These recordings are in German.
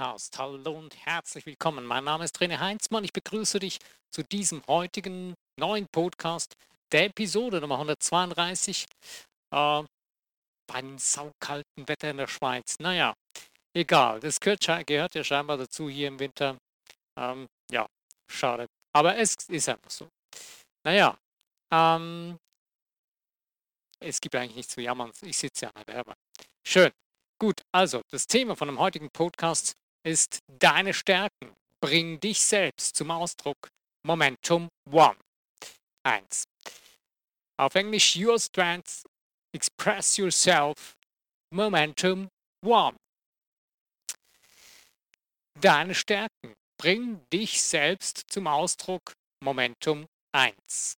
Podcast. Hallo und herzlich willkommen. Mein Name ist René Heinzmann. Ich begrüße dich zu diesem heutigen neuen Podcast der Episode Nummer 132 äh, beim saukalten Wetter in der Schweiz. Naja, egal. Das gehört, ja scheinbar dazu hier im Winter. Ähm, ja, schade. Aber es ist einfach so. Naja, ähm, es gibt eigentlich nichts zu jammern. Ich sitze ja an der Werbe. Schön. Gut, also das Thema von dem heutigen Podcast ist deine Stärken. Bring dich selbst zum Ausdruck. Momentum One. 1. Auf Englisch Your Strengths, Express Yourself, Momentum One. Deine Stärken. Bring dich selbst zum Ausdruck. Momentum 1.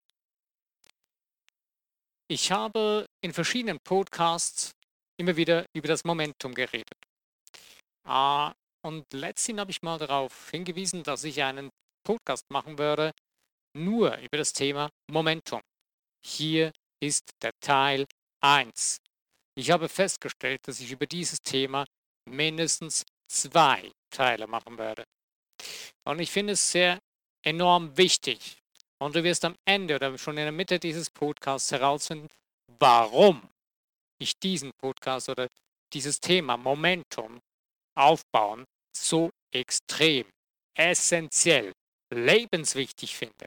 Ich habe in verschiedenen Podcasts immer wieder über das Momentum geredet. Und letztens habe ich mal darauf hingewiesen, dass ich einen Podcast machen würde, nur über das Thema Momentum. Hier ist der Teil 1. Ich habe festgestellt, dass ich über dieses Thema mindestens zwei Teile machen werde. Und ich finde es sehr enorm wichtig. Und du wirst am Ende oder schon in der Mitte dieses Podcasts herausfinden, warum ich diesen Podcast oder dieses Thema Momentum aufbauen so extrem, essentiell, lebenswichtig finde.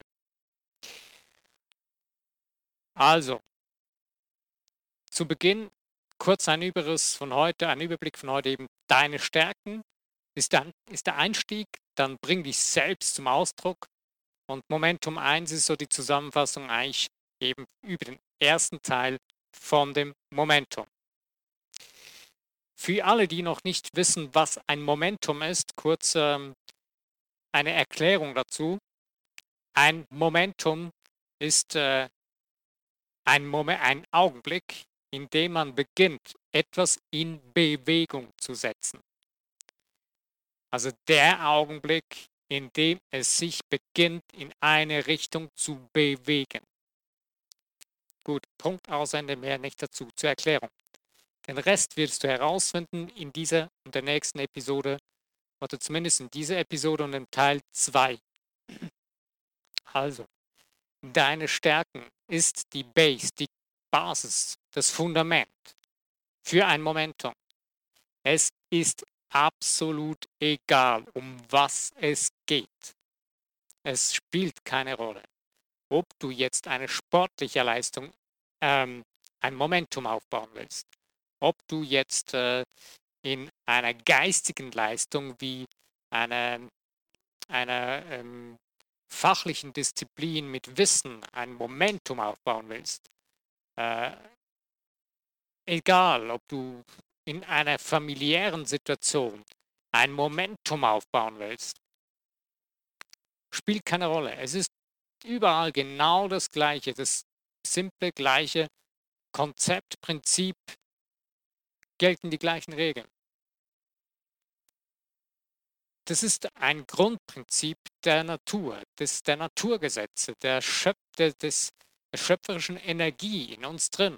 Also, zu Beginn kurz ein Überriss von heute, ein Überblick von heute eben deine Stärken ist, dann, ist der Einstieg, dann bring dich selbst zum Ausdruck und Momentum 1 ist so die Zusammenfassung eigentlich eben über den ersten Teil von dem Momentum. Für alle, die noch nicht wissen, was ein Momentum ist, kurz ähm, eine Erklärung dazu. Ein Momentum ist äh, ein, Moment, ein Augenblick, in dem man beginnt, etwas in Bewegung zu setzen. Also der Augenblick, in dem es sich beginnt, in eine Richtung zu bewegen. Gut, Punkt Aussende, mehr nicht dazu zur Erklärung. Den Rest wirst du herausfinden in dieser und der nächsten Episode, oder zumindest in dieser Episode und im Teil 2. Also, deine Stärken ist die Base, die Basis, das Fundament für ein Momentum. Es ist absolut egal, um was es geht. Es spielt keine Rolle ob du jetzt eine sportliche Leistung, ähm, ein Momentum aufbauen willst, ob du jetzt äh, in einer geistigen Leistung wie einer, einer ähm, fachlichen Disziplin mit Wissen ein Momentum aufbauen willst. Äh, egal, ob du in einer familiären Situation ein Momentum aufbauen willst, spielt keine Rolle. Es ist überall genau das Gleiche, das simple, gleiche Konzept, Prinzip, gelten die gleichen Regeln. Das ist ein Grundprinzip der Natur, des, der Naturgesetze, der, Schöp der, des, der schöpferischen Energie in uns drin.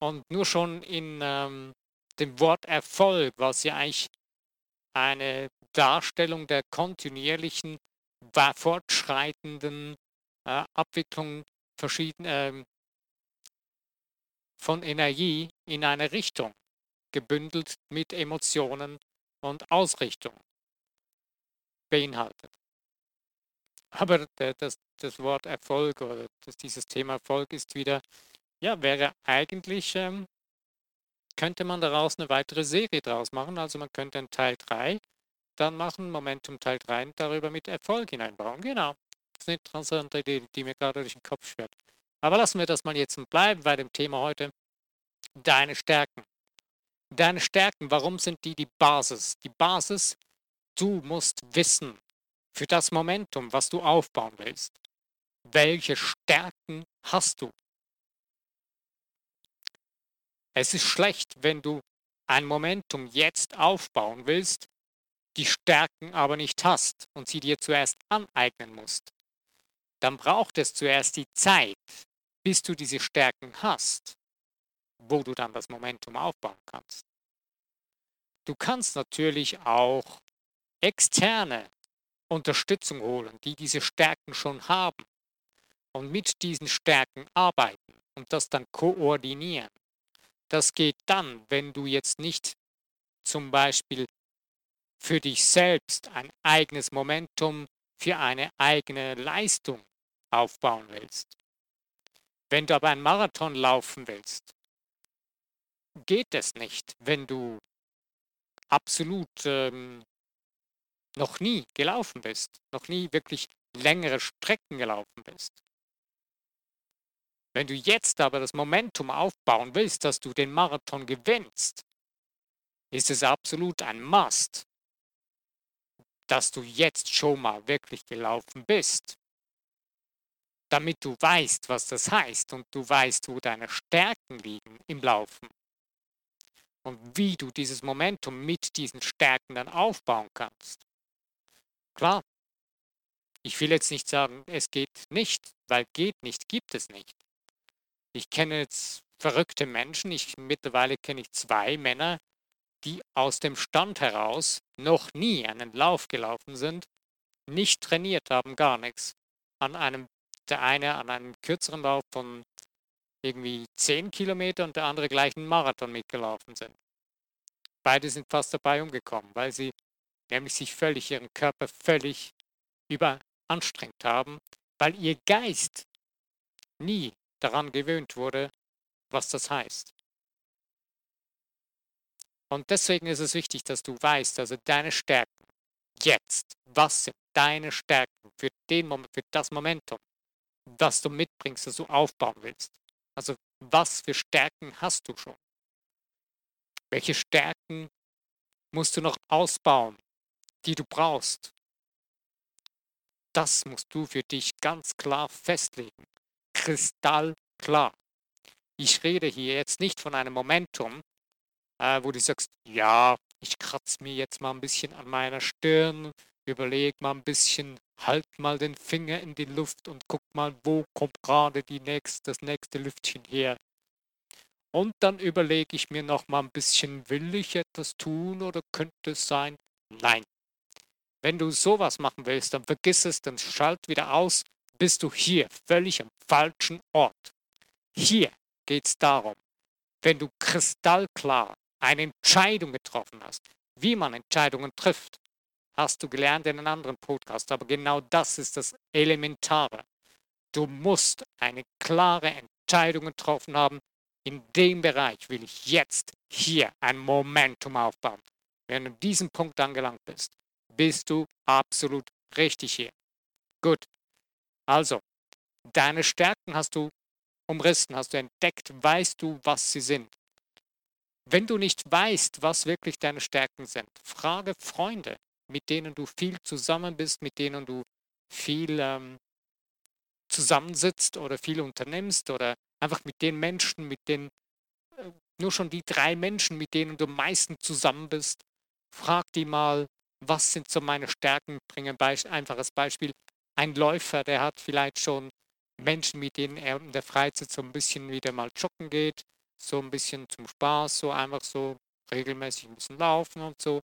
Und nur schon in ähm, dem Wort Erfolg, was ja eigentlich eine Darstellung der kontinuierlichen fortschreitenden äh, Abwicklung verschieden, äh, von Energie in eine Richtung, gebündelt mit Emotionen und Ausrichtung beinhaltet. Aber das, das Wort Erfolg oder das, dieses Thema Erfolg ist wieder, ja, wäre eigentlich, ähm, könnte man daraus eine weitere Serie draus machen. Also man könnte einen Teil 3 dann machen, Momentum Teil 3 und darüber mit Erfolg hineinbauen. Genau. Das ist eine interessante Idee, die mir gerade durch den Kopf schwirrt. Aber lassen wir das mal jetzt bleiben bei dem Thema heute. Deine Stärken. Deine Stärken, warum sind die die Basis? Die Basis, du musst wissen für das Momentum, was du aufbauen willst. Welche Stärken hast du? Es ist schlecht, wenn du ein Momentum jetzt aufbauen willst die Stärken aber nicht hast und sie dir zuerst aneignen musst, dann braucht es zuerst die Zeit, bis du diese Stärken hast, wo du dann das Momentum aufbauen kannst. Du kannst natürlich auch externe Unterstützung holen, die diese Stärken schon haben und mit diesen Stärken arbeiten und das dann koordinieren. Das geht dann, wenn du jetzt nicht zum Beispiel für dich selbst ein eigenes Momentum für eine eigene Leistung aufbauen willst. Wenn du aber einen Marathon laufen willst, geht es nicht, wenn du absolut ähm, noch nie gelaufen bist, noch nie wirklich längere Strecken gelaufen bist. Wenn du jetzt aber das Momentum aufbauen willst, dass du den Marathon gewinnst, ist es absolut ein Must, dass du jetzt schon mal wirklich gelaufen bist. Damit du weißt, was das heißt und du weißt, wo deine Stärken liegen im Laufen. Und wie du dieses Momentum mit diesen Stärken dann aufbauen kannst. Klar, ich will jetzt nicht sagen, es geht nicht, weil geht nicht, gibt es nicht. Ich kenne jetzt verrückte Menschen, ich mittlerweile kenne ich zwei Männer, die aus dem Stand heraus noch nie einen Lauf gelaufen sind, nicht trainiert haben, gar nichts. An einem, der eine an einem kürzeren Lauf von irgendwie 10 Kilometer und der andere gleich einen Marathon mitgelaufen sind. Beide sind fast dabei umgekommen, weil sie nämlich sich völlig, ihren Körper völlig überanstrengt haben, weil ihr Geist nie daran gewöhnt wurde, was das heißt. Und deswegen ist es wichtig, dass du weißt, also deine Stärken jetzt, was sind deine Stärken für den Moment, für das Momentum, das du mitbringst, das du aufbauen willst. Also was für Stärken hast du schon? Welche Stärken musst du noch ausbauen, die du brauchst? Das musst du für dich ganz klar festlegen. Kristallklar. Ich rede hier jetzt nicht von einem Momentum, äh, wo du sagst, ja, ich kratze mir jetzt mal ein bisschen an meiner Stirn, überlege mal ein bisschen, halt mal den Finger in die Luft und guck mal, wo kommt gerade die nächste, das nächste Lüftchen her. Und dann überlege ich mir noch mal ein bisschen, will ich etwas tun oder könnte es sein? Nein. Wenn du sowas machen willst, dann vergiss es, dann schalt wieder aus, bist du hier völlig am falschen Ort. Hier geht es darum, wenn du kristallklar eine Entscheidung getroffen hast, wie man Entscheidungen trifft, hast du gelernt in einem anderen Podcast. Aber genau das ist das Elementare. Du musst eine klare Entscheidung getroffen haben. In dem Bereich will ich jetzt hier ein Momentum aufbauen. Wenn du an diesem Punkt angelangt bist, bist du absolut richtig hier. Gut. Also, deine Stärken hast du umrissen, hast du entdeckt, weißt du, was sie sind. Wenn du nicht weißt, was wirklich deine Stärken sind, frage Freunde, mit denen du viel zusammen bist, mit denen du viel ähm, zusammensitzt oder viel unternimmst oder einfach mit den Menschen, mit denen, äh, nur schon die drei Menschen, mit denen du am meisten zusammen bist, frag die mal, was sind so meine Stärken? Bringe ein einfaches Beispiel. Ein Läufer, der hat vielleicht schon Menschen, mit denen er in der Freizeit so ein bisschen wieder mal joggen geht, so ein bisschen zum Spaß, so einfach so regelmäßig ein bisschen laufen und so,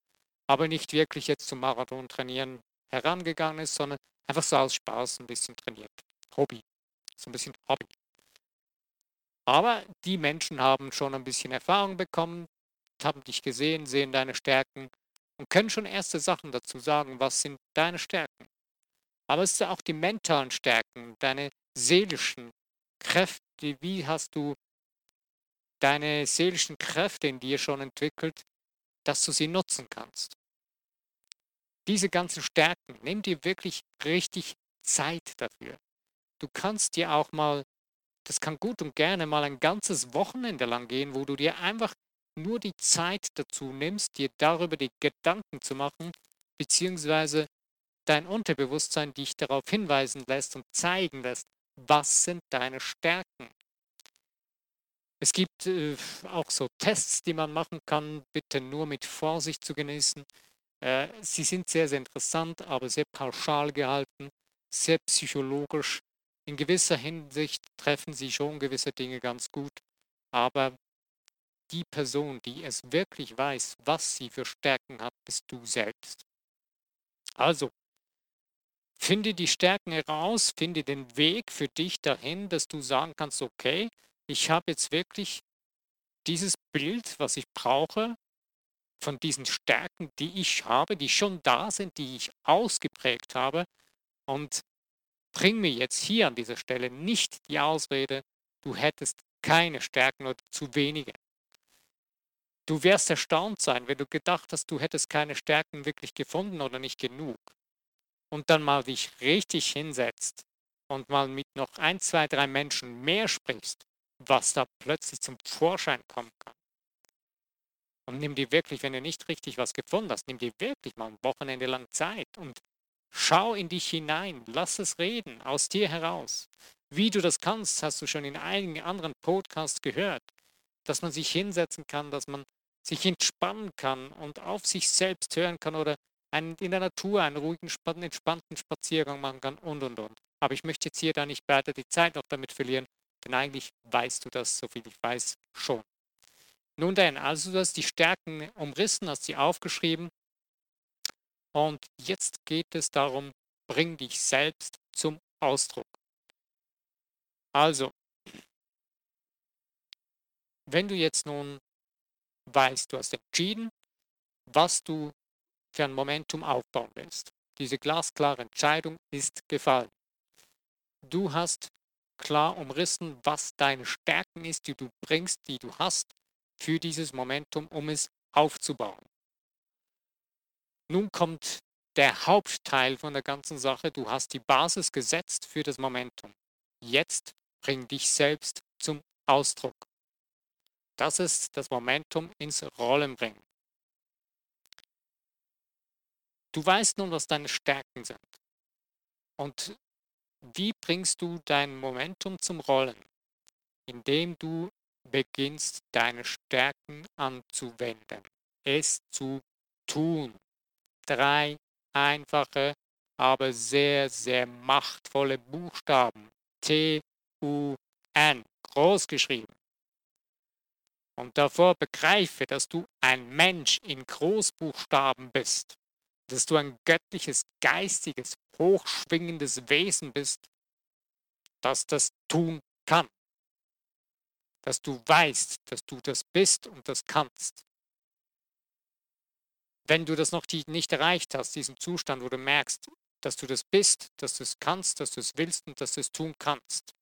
aber nicht wirklich jetzt zum Marathon trainieren herangegangen ist, sondern einfach so aus Spaß ein bisschen trainiert. Hobby. So ein bisschen Hobby. Aber die Menschen haben schon ein bisschen Erfahrung bekommen, haben dich gesehen, sehen deine Stärken und können schon erste Sachen dazu sagen, was sind deine Stärken. Aber es sind auch die mentalen Stärken, deine seelischen Kräfte, wie hast du deine seelischen Kräfte in dir schon entwickelt, dass du sie nutzen kannst. Diese ganzen Stärken, nimm dir wirklich richtig Zeit dafür. Du kannst dir auch mal, das kann gut und gerne mal ein ganzes Wochenende lang gehen, wo du dir einfach nur die Zeit dazu nimmst, dir darüber die Gedanken zu machen, beziehungsweise dein Unterbewusstsein dich darauf hinweisen lässt und zeigen lässt, was sind deine Stärken. Es gibt äh, auch so Tests, die man machen kann, bitte nur mit Vorsicht zu genießen. Äh, sie sind sehr, sehr interessant, aber sehr pauschal gehalten, sehr psychologisch. In gewisser Hinsicht treffen sie schon gewisse Dinge ganz gut, aber die Person, die es wirklich weiß, was sie für Stärken hat, bist du selbst. Also, finde die Stärken heraus, finde den Weg für dich dahin, dass du sagen kannst, okay, ich habe jetzt wirklich dieses Bild, was ich brauche, von diesen Stärken, die ich habe, die schon da sind, die ich ausgeprägt habe und bring mir jetzt hier an dieser Stelle nicht die Ausrede, du hättest keine Stärken oder zu wenige. Du wirst erstaunt sein, wenn du gedacht hast, du hättest keine Stärken wirklich gefunden oder nicht genug. Und dann mal dich richtig hinsetzt und mal mit noch ein, zwei, drei Menschen mehr sprichst, was da plötzlich zum Vorschein kommen kann. Und nimm dir wirklich, wenn du nicht richtig was gefunden hast, nimm dir wirklich mal ein Wochenende lang Zeit und schau in dich hinein, lass es reden, aus dir heraus. Wie du das kannst, hast du schon in einigen anderen Podcasts gehört, dass man sich hinsetzen kann, dass man sich entspannen kann und auf sich selbst hören kann oder einen, in der Natur einen ruhigen, entspannten Spaziergang machen kann und und und. Aber ich möchte jetzt hier da nicht weiter die Zeit noch damit verlieren, denn eigentlich weißt du das, so viel ich weiß, schon. Nun denn, also du hast die Stärken umrissen, hast sie aufgeschrieben. Und jetzt geht es darum, bring dich selbst zum Ausdruck. Also, wenn du jetzt nun weißt, du hast entschieden, was du für ein Momentum aufbauen willst. Diese glasklare Entscheidung ist gefallen. Du hast klar umrissen, was deine Stärken ist, die du bringst, die du hast für dieses Momentum, um es aufzubauen. Nun kommt der Hauptteil von der ganzen Sache. Du hast die Basis gesetzt für das Momentum. Jetzt bring dich selbst zum Ausdruck. Das ist das Momentum ins Rollen bringen. Du weißt nun, was deine Stärken sind. Und wie bringst du dein Momentum zum Rollen? Indem du beginnst, deine Stärken anzuwenden, es zu tun. Drei einfache, aber sehr, sehr machtvolle Buchstaben. T-U-N, groß geschrieben. Und davor begreife, dass du ein Mensch in Großbuchstaben bist, dass du ein göttliches, geistiges, hochschwingendes Wesen bist, das das tun kann dass du weißt, dass du das bist und das kannst. Wenn du das noch nicht erreicht hast, diesen Zustand, wo du merkst, dass du das bist, dass du es kannst, dass du es willst und dass du es tun kannst,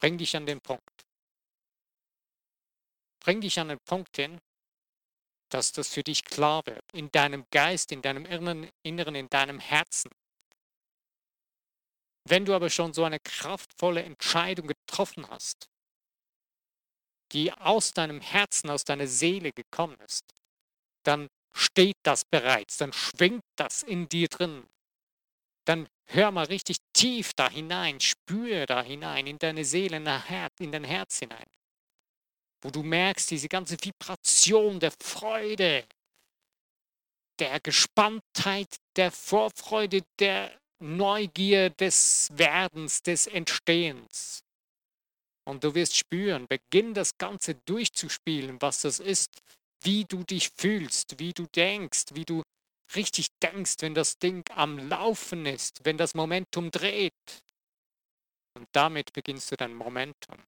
bring dich an den Punkt. Bring dich an den Punkt hin, dass das für dich klar wird, in deinem Geist, in deinem Inneren, in deinem Herzen. Wenn du aber schon so eine kraftvolle Entscheidung getroffen hast, die aus deinem Herzen, aus deiner Seele gekommen ist, dann steht das bereits, dann schwingt das in dir drin. Dann hör mal richtig tief da hinein, spüre da hinein, in deine Seele, in dein Herz hinein. Wo du merkst, diese ganze Vibration der Freude, der Gespanntheit, der Vorfreude, der Neugier des Werdens, des Entstehens. Und du wirst spüren, beginn das Ganze durchzuspielen, was das ist, wie du dich fühlst, wie du denkst, wie du richtig denkst, wenn das Ding am Laufen ist, wenn das Momentum dreht. Und damit beginnst du dein Momentum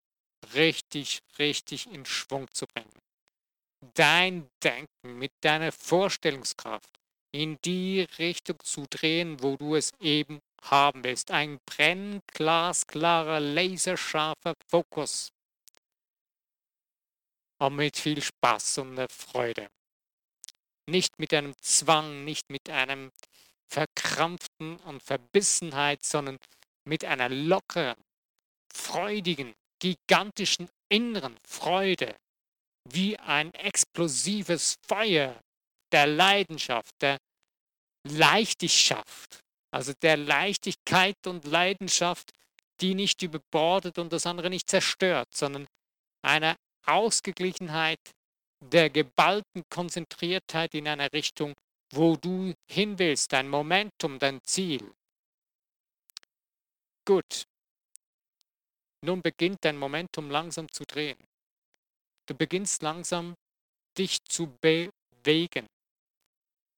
richtig, richtig in Schwung zu bringen. Dein Denken mit deiner Vorstellungskraft in die Richtung zu drehen, wo du es eben haben willst. Ein brennglasklarer, laserscharfer Fokus. Und mit viel Spaß und Freude. Nicht mit einem Zwang, nicht mit einem verkrampften und Verbissenheit, sondern mit einer lockeren, freudigen, gigantischen inneren Freude, wie ein explosives Feuer der Leidenschaft, der Leichtigkeit, also der Leichtigkeit und Leidenschaft, die nicht überbordet und das andere nicht zerstört, sondern einer Ausgeglichenheit, der geballten Konzentriertheit in einer Richtung, wo du hin willst, dein Momentum, dein Ziel. Gut. Nun beginnt dein Momentum langsam zu drehen. Du beginnst langsam dich zu bewegen.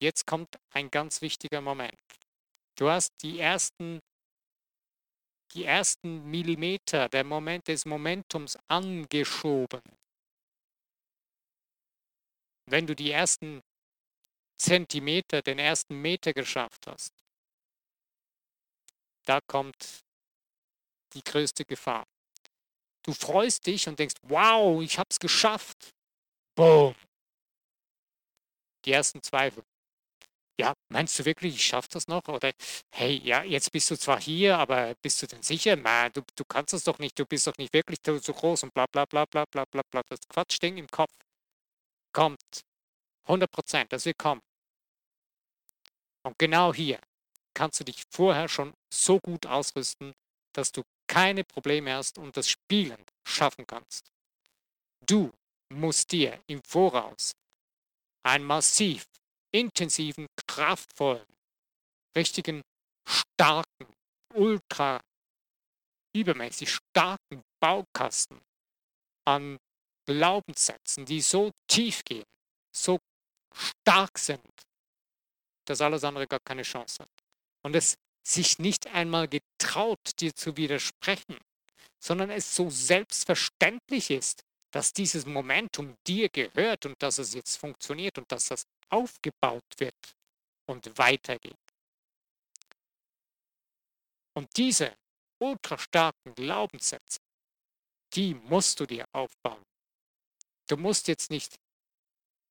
Jetzt kommt ein ganz wichtiger Moment. Du hast die ersten, die ersten Millimeter der Moment des Momentums angeschoben. Wenn du die ersten Zentimeter, den ersten Meter geschafft hast, da kommt die größte Gefahr. Du freust dich und denkst, wow, ich habe es geschafft. Boom. Die ersten Zweifel. Ja, meinst du wirklich, ich schaffe das noch? Oder hey, ja, jetzt bist du zwar hier, aber bist du denn sicher? Man, du, du kannst das doch nicht, du bist doch nicht wirklich so, so groß und bla bla bla bla bla bla bla. Das Quatschding im Kopf kommt. 100 Prozent, das wird kommen. Und genau hier kannst du dich vorher schon so gut ausrüsten, dass du keine Probleme hast und das Spielen schaffen kannst. Du musst dir im Voraus einen massiv, intensiven, kraftvollen, richtigen, starken, ultra, übermäßig starken Baukasten an Glaubenssätzen, die so tief gehen, so stark sind, dass alles andere gar keine Chance hat. Und es sich nicht einmal getraut, dir zu widersprechen, sondern es so selbstverständlich ist, dass dieses Momentum dir gehört und dass es jetzt funktioniert und dass das aufgebaut wird und weitergeht. Und diese ultra starken Glaubenssätze, die musst du dir aufbauen. Du musst jetzt nicht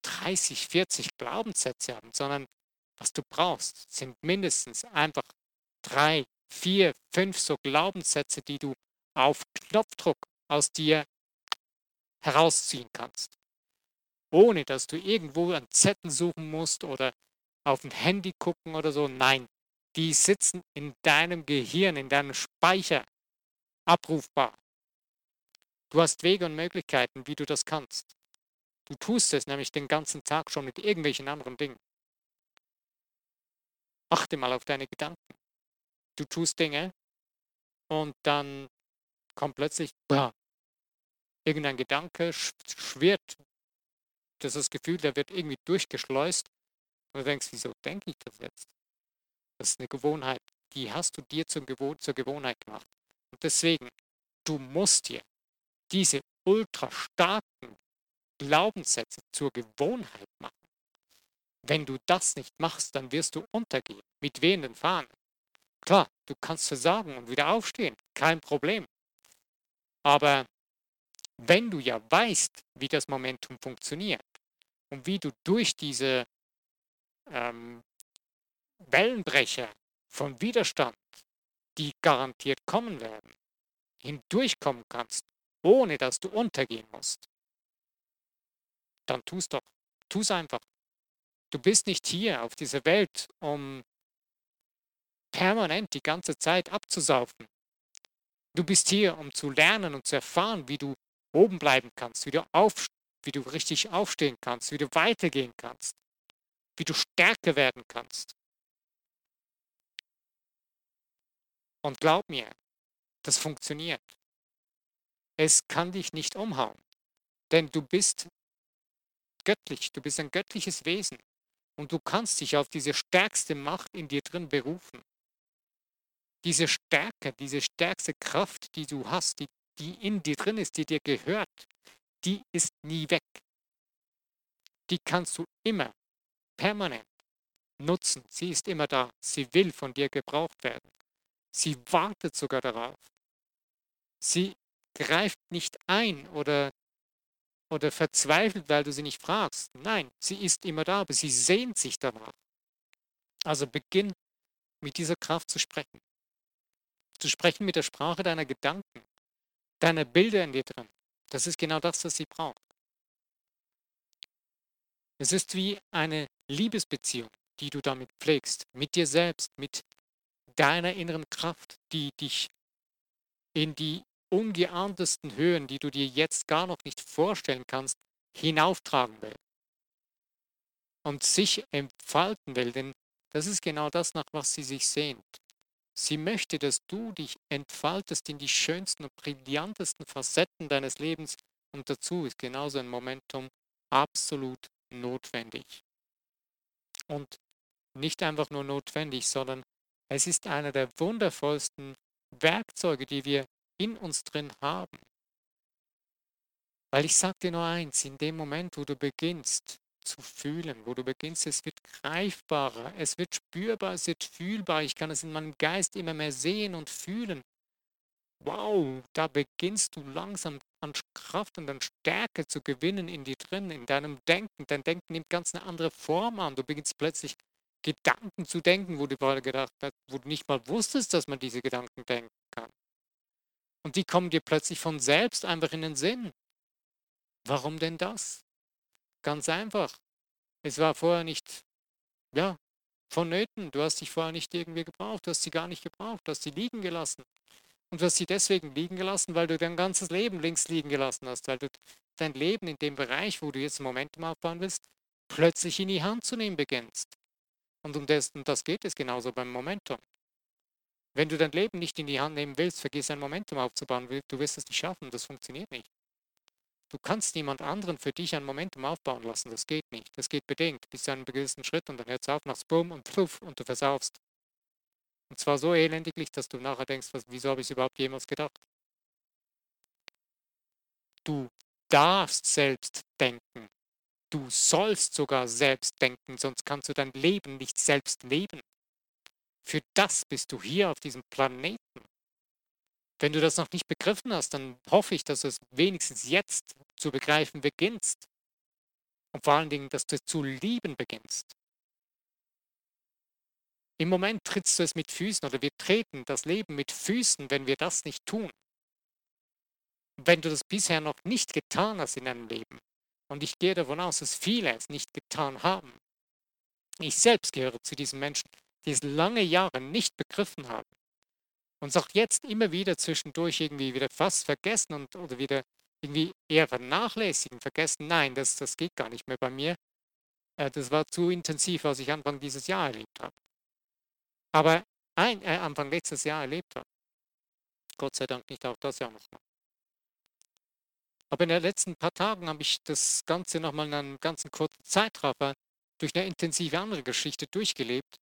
30, 40 Glaubenssätze haben, sondern was du brauchst, sind mindestens einfach drei, vier, fünf so Glaubenssätze, die du auf Knopfdruck aus dir herausziehen kannst. Ohne dass du irgendwo an Zettel suchen musst oder auf ein Handy gucken oder so. Nein, die sitzen in deinem Gehirn, in deinem Speicher abrufbar. Du hast Wege und Möglichkeiten, wie du das kannst. Du tust es nämlich den ganzen Tag schon mit irgendwelchen anderen Dingen. Achte mal auf deine Gedanken du tust Dinge und dann kommt plötzlich bah, irgendein Gedanke, schwirrt, das ist das Gefühl, der wird irgendwie durchgeschleust und du denkst, wieso denke ich das jetzt? Das ist eine Gewohnheit, die hast du dir zur, Gewohn zur Gewohnheit gemacht. Und deswegen, du musst dir diese ultra starken Glaubenssätze zur Gewohnheit machen. Wenn du das nicht machst, dann wirst du untergehen mit wehenden Fahnen. Klar, du kannst versagen und wieder aufstehen, kein Problem. Aber wenn du ja weißt, wie das Momentum funktioniert und wie du durch diese ähm, Wellenbrecher von Widerstand, die garantiert kommen werden, hindurchkommen kannst, ohne dass du untergehen musst, dann tu's doch. Tu's einfach. Du bist nicht hier auf dieser Welt, um permanent die ganze Zeit abzusaufen. Du bist hier, um zu lernen und zu erfahren, wie du oben bleiben kannst, wie du, auf, wie du richtig aufstehen kannst, wie du weitergehen kannst, wie du stärker werden kannst. Und glaub mir, das funktioniert. Es kann dich nicht umhauen, denn du bist göttlich, du bist ein göttliches Wesen und du kannst dich auf diese stärkste Macht in dir drin berufen diese Stärke, diese stärkste Kraft, die du hast, die, die in dir drin ist, die dir gehört, die ist nie weg. Die kannst du immer, permanent nutzen. Sie ist immer da. Sie will von dir gebraucht werden. Sie wartet sogar darauf. Sie greift nicht ein oder, oder verzweifelt, weil du sie nicht fragst. Nein, sie ist immer da, aber sie sehnt sich danach. Also beginn mit dieser Kraft zu sprechen zu sprechen mit der Sprache deiner Gedanken, deiner Bilder in dir drin. Das ist genau das, was sie braucht. Es ist wie eine Liebesbeziehung, die du damit pflegst, mit dir selbst, mit deiner inneren Kraft, die dich in die ungeahntesten Höhen, die du dir jetzt gar noch nicht vorstellen kannst, hinauftragen will und sich entfalten will, denn das ist genau das, nach was sie sich sehnt. Sie möchte, dass du dich entfaltest in die schönsten und brillantesten Facetten deines Lebens, Und dazu ist genauso ein Momentum absolut notwendig. Und nicht einfach nur notwendig, sondern es ist einer der wundervollsten Werkzeuge, die wir in uns drin haben. Weil ich sage dir nur eins, in dem Moment, wo du beginnst zu fühlen, wo du beginnst, es wird greifbarer, es wird spürbar, es wird fühlbar, ich kann es in meinem Geist immer mehr sehen und fühlen. Wow, da beginnst du langsam an Kraft und an Stärke zu gewinnen in dir drin, in deinem Denken. Dein Denken nimmt ganz eine andere Form an. Du beginnst plötzlich Gedanken zu denken, wo du gerade gedacht hast, wo du nicht mal wusstest, dass man diese Gedanken denken kann. Und die kommen dir plötzlich von selbst einfach in den Sinn. Warum denn das? Ganz einfach. Es war vorher nicht, ja, vonnöten. Du hast dich vorher nicht irgendwie gebraucht. Du hast sie gar nicht gebraucht. Du hast sie liegen gelassen. Und du hast sie deswegen liegen gelassen, weil du dein ganzes Leben links liegen gelassen hast, weil du dein Leben in dem Bereich, wo du jetzt ein Momentum aufbauen willst, plötzlich in die Hand zu nehmen beginnst. Und um das, und das geht es genauso beim Momentum. Wenn du dein Leben nicht in die Hand nehmen willst, vergiss ein Momentum aufzubauen, du wirst es nicht schaffen, das funktioniert nicht. Du kannst niemand anderen für dich ein Momentum aufbauen lassen, das geht nicht. Das geht bedingt bis zu einem gewissen Schritt und dann hört es auf, machst Bumm und Pfuff und du versaufst. Und zwar so elendiglich, dass du nachher denkst, was, wieso habe ich es überhaupt jemals gedacht? Du darfst selbst denken. Du sollst sogar selbst denken, sonst kannst du dein Leben nicht selbst leben. Für das bist du hier auf diesem Planeten. Wenn du das noch nicht begriffen hast, dann hoffe ich, dass du es wenigstens jetzt zu begreifen beginnst. Und vor allen Dingen, dass du es zu lieben beginnst. Im Moment trittst du es mit Füßen oder wir treten das Leben mit Füßen, wenn wir das nicht tun. Wenn du das bisher noch nicht getan hast in deinem Leben, und ich gehe davon aus, dass viele es nicht getan haben, ich selbst gehöre zu diesen Menschen, die es lange Jahre nicht begriffen haben und es auch jetzt immer wieder zwischendurch irgendwie wieder fast vergessen und oder wieder irgendwie eher vernachlässigen, vergessen, nein, das, das geht gar nicht mehr bei mir. Äh, das war zu intensiv, was ich Anfang dieses Jahr erlebt habe aber ein, äh, Anfang letztes Jahr erlebt habe. Gott sei Dank nicht auch das Jahr nochmal. Aber in den letzten paar Tagen habe ich das Ganze nochmal in einem ganzen kurzen Zeitraffer durch eine intensive andere Geschichte durchgelebt.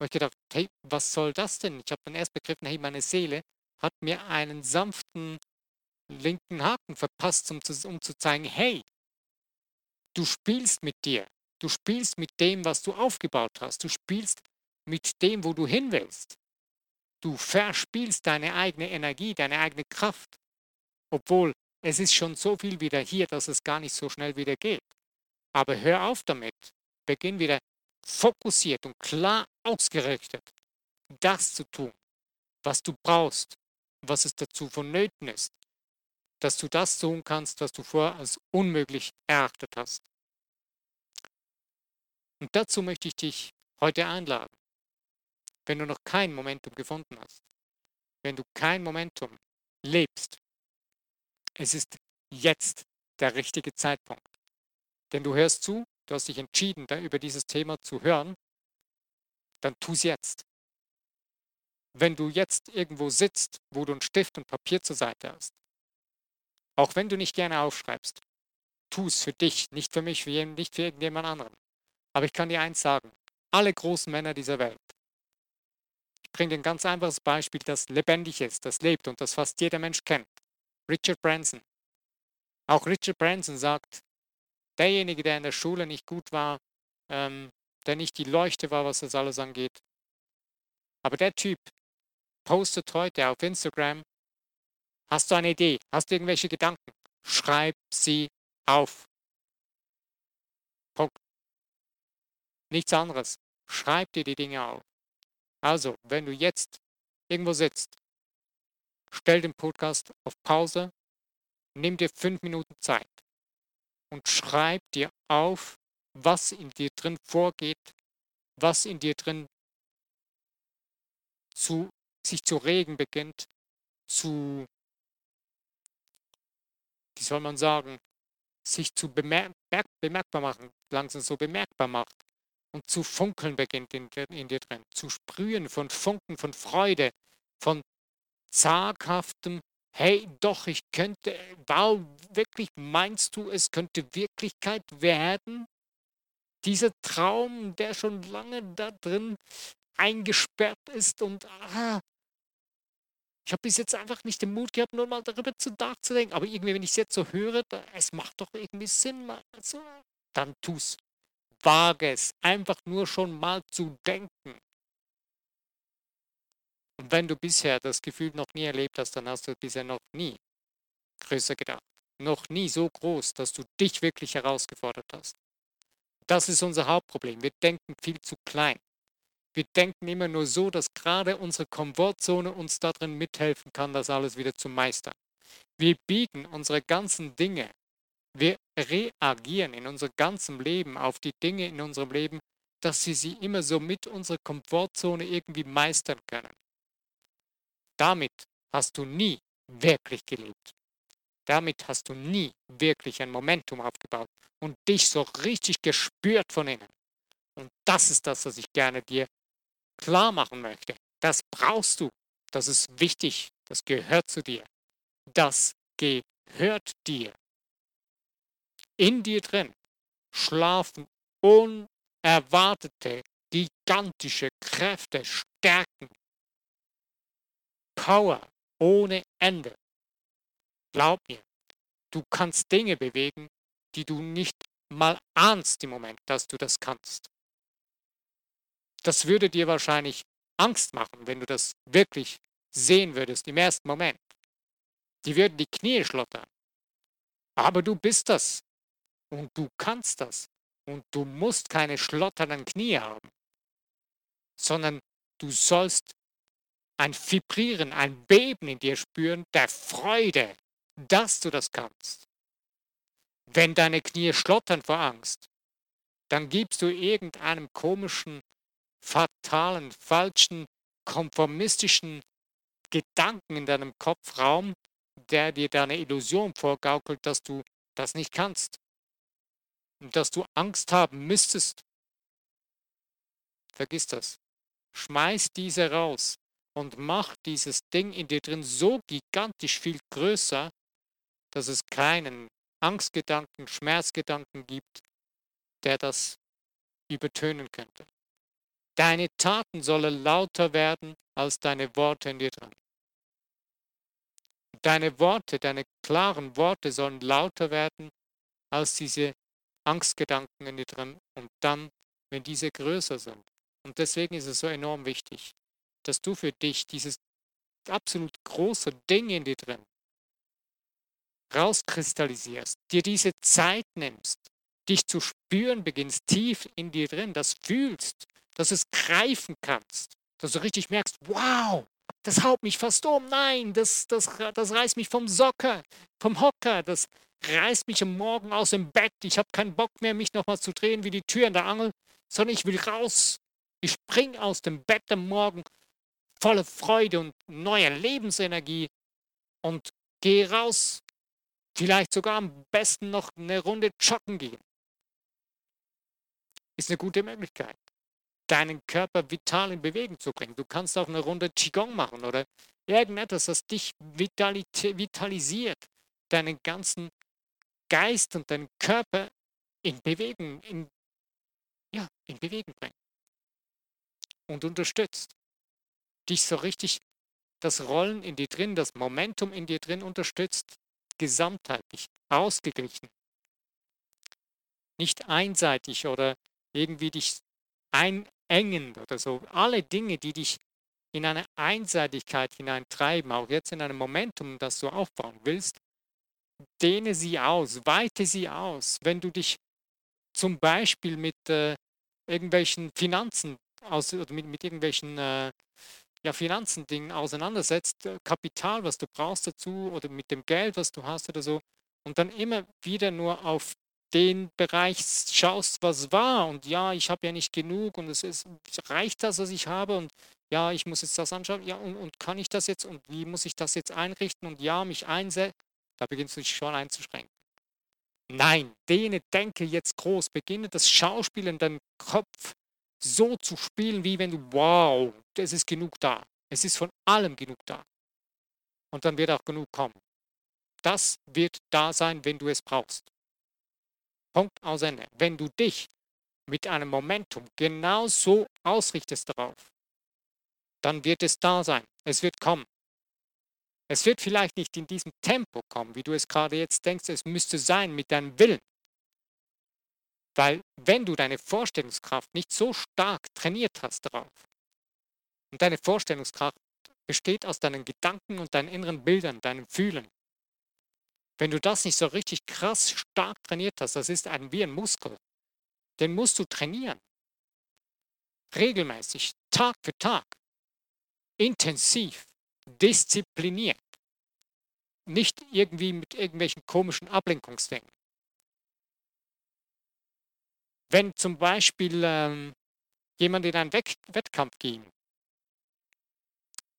Und ich gedacht, hey, was soll das denn? Ich habe dann erst begriffen, hey, meine Seele hat mir einen sanften linken Haken verpasst, um zu, um zu zeigen, hey, du spielst mit dir. Du spielst mit dem, was du aufgebaut hast. Du spielst mit dem, wo du hin willst. Du verspielst deine eigene Energie, deine eigene Kraft, obwohl es ist schon so viel wieder hier, dass es gar nicht so schnell wieder geht. Aber hör auf damit. Beginn wieder fokussiert und klar ausgerichtet, das zu tun, was du brauchst, was es dazu vonnöten ist, dass du das tun kannst, was du vorher als unmöglich erachtet hast. Und dazu möchte ich dich heute einladen wenn du noch kein Momentum gefunden hast, wenn du kein Momentum lebst, es ist jetzt der richtige Zeitpunkt. Denn du hörst zu, du hast dich entschieden, da über dieses Thema zu hören, dann tu es jetzt. Wenn du jetzt irgendwo sitzt, wo du einen Stift und Papier zur Seite hast, auch wenn du nicht gerne aufschreibst, tu es für dich, nicht für mich, nicht für irgendjemand anderen. Aber ich kann dir eins sagen, alle großen Männer dieser Welt ich bringe ein ganz einfaches Beispiel, das lebendig ist, das lebt und das fast jeder Mensch kennt. Richard Branson. Auch Richard Branson sagt, derjenige, der in der Schule nicht gut war, ähm, der nicht die Leuchte war, was das alles angeht. Aber der Typ postet heute auf Instagram, hast du eine Idee, hast du irgendwelche Gedanken, schreib sie auf. Punkt. Nichts anderes. Schreib dir die Dinge auf. Also, wenn du jetzt irgendwo sitzt, stell den Podcast auf Pause, nimm dir fünf Minuten Zeit und schreib dir auf, was in dir drin vorgeht, was in dir drin zu, sich zu regen beginnt, zu, wie soll man sagen, sich zu bemerk bemerkbar machen, langsam so bemerkbar macht und zu funkeln beginnt in, in dir drin, zu sprühen von Funken, von Freude, von zaghaftem hey, doch, ich könnte, wow, wirklich, meinst du, es könnte Wirklichkeit werden? Dieser Traum, der schon lange da drin eingesperrt ist und ah, ich habe bis jetzt einfach nicht den Mut gehabt, nur mal darüber zu nachzudenken. Aber irgendwie, wenn ich es jetzt so höre, da, es macht doch irgendwie Sinn. Also, dann tu's. Wage es, einfach nur schon mal zu denken. Und wenn du bisher das Gefühl noch nie erlebt hast, dann hast du bisher noch nie größer gedacht. Noch nie so groß, dass du dich wirklich herausgefordert hast. Das ist unser Hauptproblem. Wir denken viel zu klein. Wir denken immer nur so, dass gerade unsere Komfortzone uns darin mithelfen kann, das alles wieder zu meistern. Wir biegen unsere ganzen Dinge, wir reagieren in unserem ganzen Leben auf die Dinge in unserem Leben, dass sie sie immer so mit unserer Komfortzone irgendwie meistern können. Damit hast du nie wirklich gelebt. Damit hast du nie wirklich ein Momentum aufgebaut und dich so richtig gespürt von innen. Und das ist das, was ich gerne dir klar machen möchte. Das brauchst du. Das ist wichtig. Das gehört zu dir. Das gehört dir. In dir drin schlafen unerwartete, gigantische Kräfte, Stärken, Power ohne Ende. Glaub mir, du kannst Dinge bewegen, die du nicht mal ahnst im Moment, dass du das kannst. Das würde dir wahrscheinlich Angst machen, wenn du das wirklich sehen würdest im ersten Moment. Die würden die Knie schlottern. Aber du bist das. Und du kannst das. Und du musst keine schlotternden Knie haben, sondern du sollst ein Vibrieren, ein Beben in dir spüren, der Freude, dass du das kannst. Wenn deine Knie schlottern vor Angst, dann gibst du irgendeinem komischen fatalen, falschen, konformistischen Gedanken in deinem Kopf Raum, der dir deine Illusion vorgaukelt, dass du das nicht kannst. Und dass du Angst haben müsstest. Vergiss das. Schmeiß diese raus und mach dieses Ding in dir drin so gigantisch viel größer, dass es keinen Angstgedanken, Schmerzgedanken gibt, der das übertönen könnte. Deine Taten sollen lauter werden als deine Worte in dir drin. Deine Worte, deine klaren Worte sollen lauter werden als diese Angstgedanken in dir drin. Und dann, wenn diese größer sind. Und deswegen ist es so enorm wichtig, dass du für dich dieses absolut große Ding in dir drin rauskristallisierst, dir diese Zeit nimmst, dich zu spüren beginnst, tief in dir drin, das fühlst, dass es greifen kannst, dass du richtig merkst, wow, das haut mich fast um, nein, das, das, das reißt mich vom Socker, vom Hocker, das reißt mich am Morgen aus dem Bett, ich habe keinen Bock mehr, mich nochmal zu drehen wie die Tür in der Angel, sondern ich will raus, ich spring aus dem Bett am Morgen voller Freude und neuer Lebensenergie und gehe raus, vielleicht sogar am besten noch eine Runde joggen gehen. Ist eine gute Möglichkeit deinen Körper vital in Bewegung zu bringen. Du kannst auch eine Runde Qigong machen oder irgendetwas, das dich vitalisiert, deinen ganzen Geist und deinen Körper in Bewegung, in, ja, in Bewegung bringt und unterstützt. Dich so richtig das Rollen in dir drin, das Momentum in dir drin unterstützt, gesamtheitlich, ausgeglichen. Nicht einseitig oder irgendwie dich ein, engend oder so. Alle Dinge, die dich in eine Einseitigkeit hineintreiben, auch jetzt in einem Momentum, das du aufbauen willst, dehne sie aus, weite sie aus. Wenn du dich zum Beispiel mit äh, irgendwelchen Finanzen aus, oder mit, mit irgendwelchen äh, ja, Finanzendingen auseinandersetzt, äh, Kapital, was du brauchst dazu oder mit dem Geld, was du hast oder so, und dann immer wieder nur auf den Bereich schaust, was war und ja, ich habe ja nicht genug und es ist, reicht das, was ich habe und ja, ich muss jetzt das anschauen, ja, und, und kann ich das jetzt und wie muss ich das jetzt einrichten und ja, mich einsetzen, da beginnst du dich schon einzuschränken. Nein, dene denke jetzt groß, beginne das Schauspiel in deinem Kopf so zu spielen, wie wenn du, wow, es ist genug da. Es ist von allem genug da. und dann wird auch genug kommen. Das wird da sein, wenn du es brauchst. Punkt aus Ende. Wenn du dich mit einem Momentum genau so ausrichtest darauf, dann wird es da sein. Es wird kommen. Es wird vielleicht nicht in diesem Tempo kommen, wie du es gerade jetzt denkst, es müsste sein mit deinem Willen. Weil wenn du deine Vorstellungskraft nicht so stark trainiert hast darauf, und deine Vorstellungskraft besteht aus deinen Gedanken und deinen inneren Bildern, deinem Fühlen. Wenn du das nicht so richtig krass stark trainiert hast, das ist ein, wie ein Muskel, den musst du trainieren. Regelmäßig, Tag für Tag, intensiv, diszipliniert. Nicht irgendwie mit irgendwelchen komischen Ablenkungsdingen. Wenn zum Beispiel ähm, jemand in einen Wettkampf ging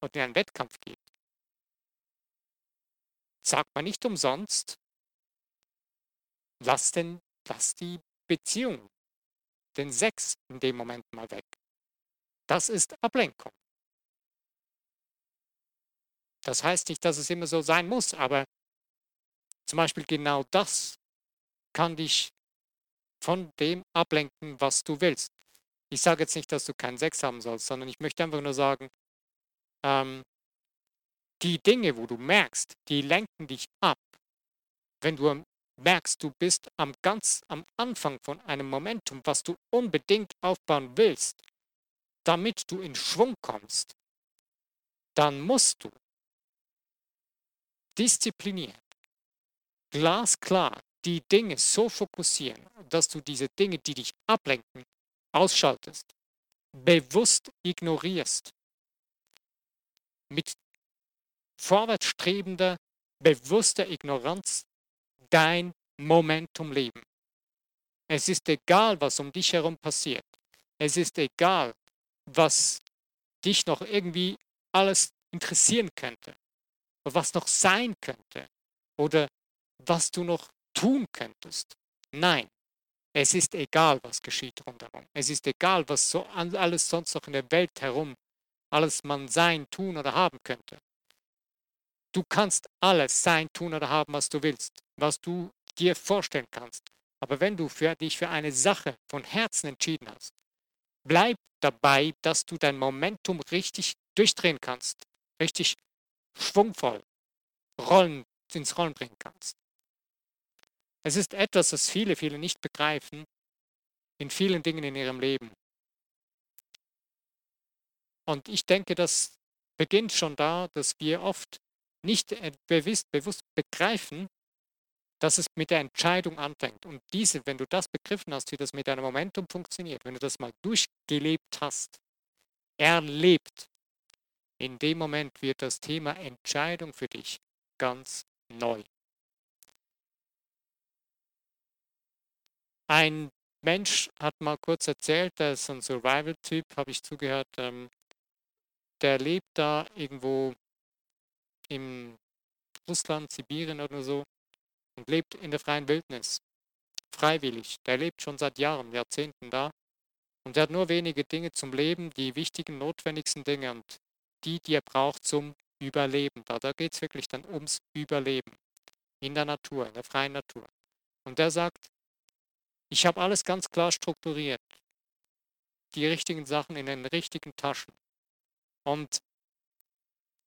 und in einen Wettkampf geht, sagt man nicht umsonst, lass, denn, lass die Beziehung, den Sex in dem Moment mal weg. Das ist Ablenkung. Das heißt nicht, dass es immer so sein muss, aber zum Beispiel genau das kann dich von dem ablenken, was du willst. Ich sage jetzt nicht, dass du keinen Sex haben sollst, sondern ich möchte einfach nur sagen, ähm, die Dinge, wo du merkst, die lenken dich ab. Wenn du merkst, du bist am ganz am Anfang von einem Momentum, was du unbedingt aufbauen willst, damit du in Schwung kommst, dann musst du diszipliniert, glasklar die Dinge so fokussieren, dass du diese Dinge, die dich ablenken, ausschaltest, bewusst ignorierst mit vorwärtsstrebender, bewusster Ignoranz dein Momentum leben. Es ist egal, was um dich herum passiert. Es ist egal, was dich noch irgendwie alles interessieren könnte, was noch sein könnte oder was du noch tun könntest. Nein, es ist egal, was geschieht rundherum. Es ist egal, was so alles sonst noch in der Welt herum alles man sein, tun oder haben könnte. Du kannst alles sein, tun oder haben, was du willst, was du dir vorstellen kannst. Aber wenn du für dich für eine Sache von Herzen entschieden hast, bleib dabei, dass du dein Momentum richtig durchdrehen kannst, richtig schwungvoll Rollen ins Rollen bringen kannst. Es ist etwas, das viele, viele nicht begreifen in vielen Dingen in ihrem Leben. Und ich denke, das beginnt schon da, dass wir oft nicht äh, bewusst, bewusst begreifen, dass es mit der Entscheidung anfängt. Und diese, wenn du das begriffen hast, wie das mit deinem Momentum funktioniert, wenn du das mal durchgelebt hast, erlebt, in dem Moment wird das Thema Entscheidung für dich ganz neu. Ein Mensch hat mal kurz erzählt, der ist ein Survival-Typ, habe ich zugehört, ähm, der lebt da irgendwo im Russland, Sibirien oder so und lebt in der freien Wildnis. Freiwillig. Der lebt schon seit Jahren, Jahrzehnten da. Und er hat nur wenige Dinge zum Leben, die wichtigen, notwendigsten Dinge und die, die er braucht zum Überleben. Da, da geht es wirklich dann ums Überleben. In der Natur, in der freien Natur. Und er sagt, ich habe alles ganz klar strukturiert. Die richtigen Sachen in den richtigen Taschen. Und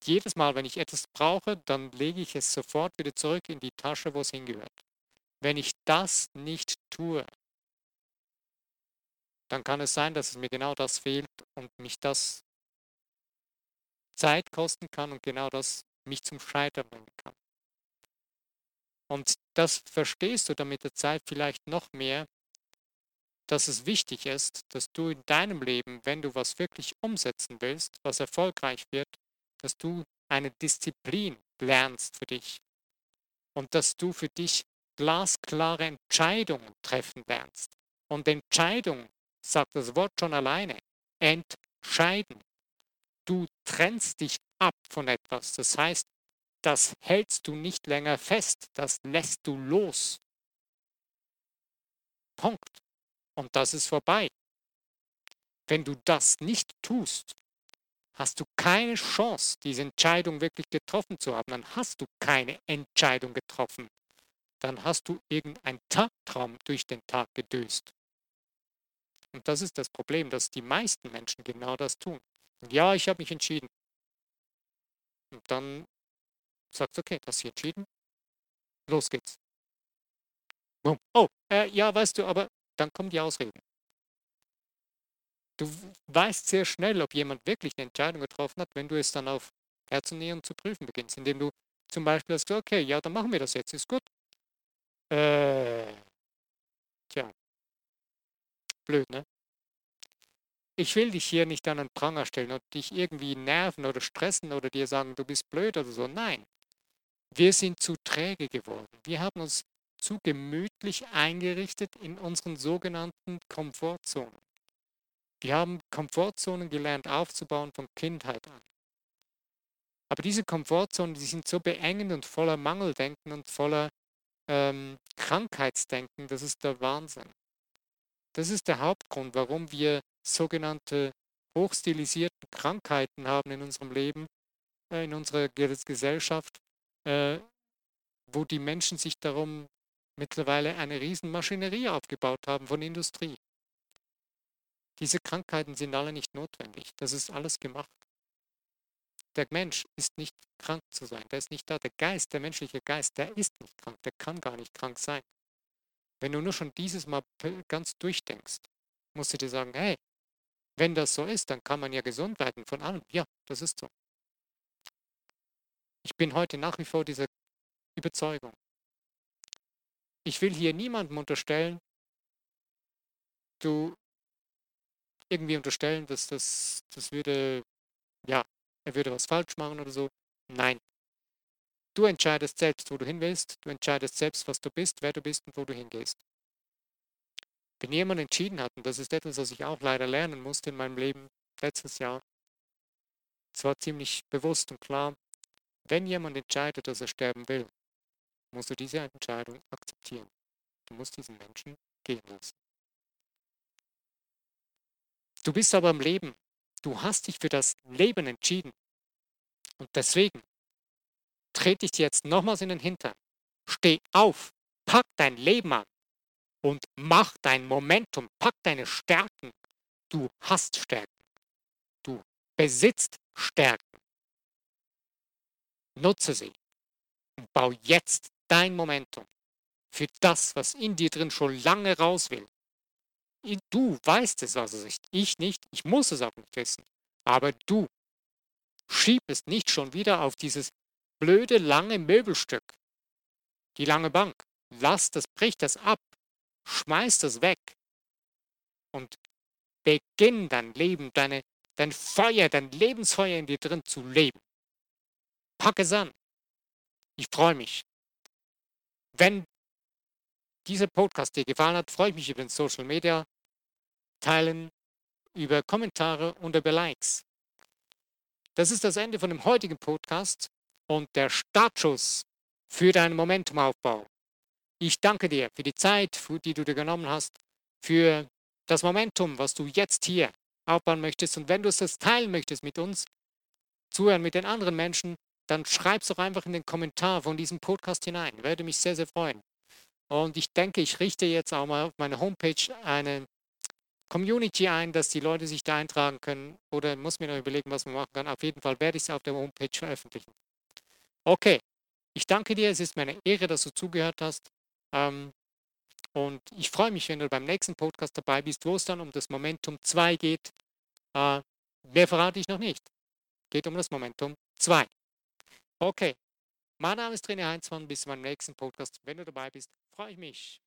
jedes Mal, wenn ich etwas brauche, dann lege ich es sofort wieder zurück in die Tasche, wo es hingehört. Wenn ich das nicht tue, dann kann es sein, dass es mir genau das fehlt und mich das Zeit kosten kann und genau das mich zum Scheitern bringen kann. Und das verstehst du dann mit der Zeit vielleicht noch mehr, dass es wichtig ist, dass du in deinem Leben, wenn du was wirklich umsetzen willst, was erfolgreich wird, dass du eine Disziplin lernst für dich und dass du für dich glasklare Entscheidungen treffen lernst. Und Entscheidung, sagt das Wort schon alleine, entscheiden. Du trennst dich ab von etwas. Das heißt, das hältst du nicht länger fest, das lässt du los. Punkt. Und das ist vorbei. Wenn du das nicht tust, hast du keine Chance, diese Entscheidung wirklich getroffen zu haben. Dann hast du keine Entscheidung getroffen. Dann hast du irgendeinen Tagtraum durch den Tag gedöst. Und das ist das Problem, dass die meisten Menschen genau das tun. Ja, ich habe mich entschieden. Und dann sagst du, okay, das ist entschieden. Los geht's. Oh, äh, ja, weißt du, aber dann kommen die Ausreden. Du weißt sehr schnell, ob jemand wirklich eine Entscheidung getroffen hat, wenn du es dann auf Herz und Nieren zu prüfen beginnst, indem du zum Beispiel sagst, okay, ja, dann machen wir das jetzt, ist gut. Äh, tja, blöd, ne? Ich will dich hier nicht an den Pranger stellen und dich irgendwie nerven oder stressen oder dir sagen, du bist blöd oder so. Nein, wir sind zu träge geworden. Wir haben uns zu gemütlich eingerichtet in unseren sogenannten Komfortzonen. Wir haben Komfortzonen gelernt aufzubauen von Kindheit an. Aber diese Komfortzonen, die sind so beengend und voller Mangeldenken und voller ähm, Krankheitsdenken, das ist der Wahnsinn. Das ist der Hauptgrund, warum wir sogenannte hochstilisierten Krankheiten haben in unserem Leben, äh, in unserer Gesellschaft, äh, wo die Menschen sich darum mittlerweile eine Riesenmaschinerie aufgebaut haben von Industrie. Diese Krankheiten sind alle nicht notwendig. Das ist alles gemacht. Der Mensch ist nicht krank zu sein. Der ist nicht da. Der Geist, der menschliche Geist, der ist nicht krank. Der kann gar nicht krank sein. Wenn du nur schon dieses Mal ganz durchdenkst, musst du dir sagen, hey, wenn das so ist, dann kann man ja gesund werden von allem. Ja, das ist so. Ich bin heute nach wie vor dieser Überzeugung. Ich will hier niemandem unterstellen, du irgendwie unterstellen, dass das, das würde, ja, er würde was falsch machen oder so. Nein. Du entscheidest selbst, wo du hin willst. Du entscheidest selbst, was du bist, wer du bist und wo du hingehst. Wenn jemand entschieden hat, und das ist etwas, was ich auch leider lernen musste in meinem Leben letztes Jahr, zwar ziemlich bewusst und klar, wenn jemand entscheidet, dass er sterben will, musst du diese Entscheidung akzeptieren. Du musst diesen Menschen gehen lassen. Du bist aber im Leben. Du hast dich für das Leben entschieden. Und deswegen trete ich dir jetzt nochmals in den Hintern. Steh auf, pack dein Leben an und mach dein Momentum, pack deine Stärken. Du hast Stärken. Du besitzt Stärken. Nutze sie und bau jetzt dein Momentum für das, was in dir drin schon lange raus will. Du weißt es also nicht, ich nicht, ich muss es auch nicht wissen. Aber du schieb es nicht schon wieder auf dieses blöde lange Möbelstück, die lange Bank. Lass das, brich das ab, schmeiß das weg und beginn dein Leben, deine, dein Feuer, dein Lebensfeuer in dir drin zu leben. Pack es an. Ich freue mich. Wenn dieser Podcast dir gefallen hat, freue ich mich über den Social Media teilen, über Kommentare und über Likes. Das ist das Ende von dem heutigen Podcast und der Startschuss für deinen Momentumaufbau. Ich danke dir für die Zeit, die du dir genommen hast, für das Momentum, was du jetzt hier aufbauen möchtest. Und wenn du es teilen möchtest mit uns, zuhören mit den anderen Menschen, dann schreib es doch einfach in den Kommentar von diesem Podcast hinein. Würde mich sehr, sehr freuen. Und ich denke, ich richte jetzt auch mal auf meiner Homepage eine Community ein, dass die Leute sich da eintragen können oder muss mir noch überlegen, was man machen kann. Auf jeden Fall werde ich es auf der Homepage veröffentlichen. Okay, ich danke dir. Es ist mir eine Ehre, dass du zugehört hast. Ähm, und ich freue mich, wenn du beim nächsten Podcast dabei bist, wo es dann um das Momentum 2 geht. Äh, mehr verrate ich noch nicht. Geht um das Momentum 2. Okay, mein Name ist René Heinzmann. Bis zum nächsten Podcast. Wenn du dabei bist, freue ich mich.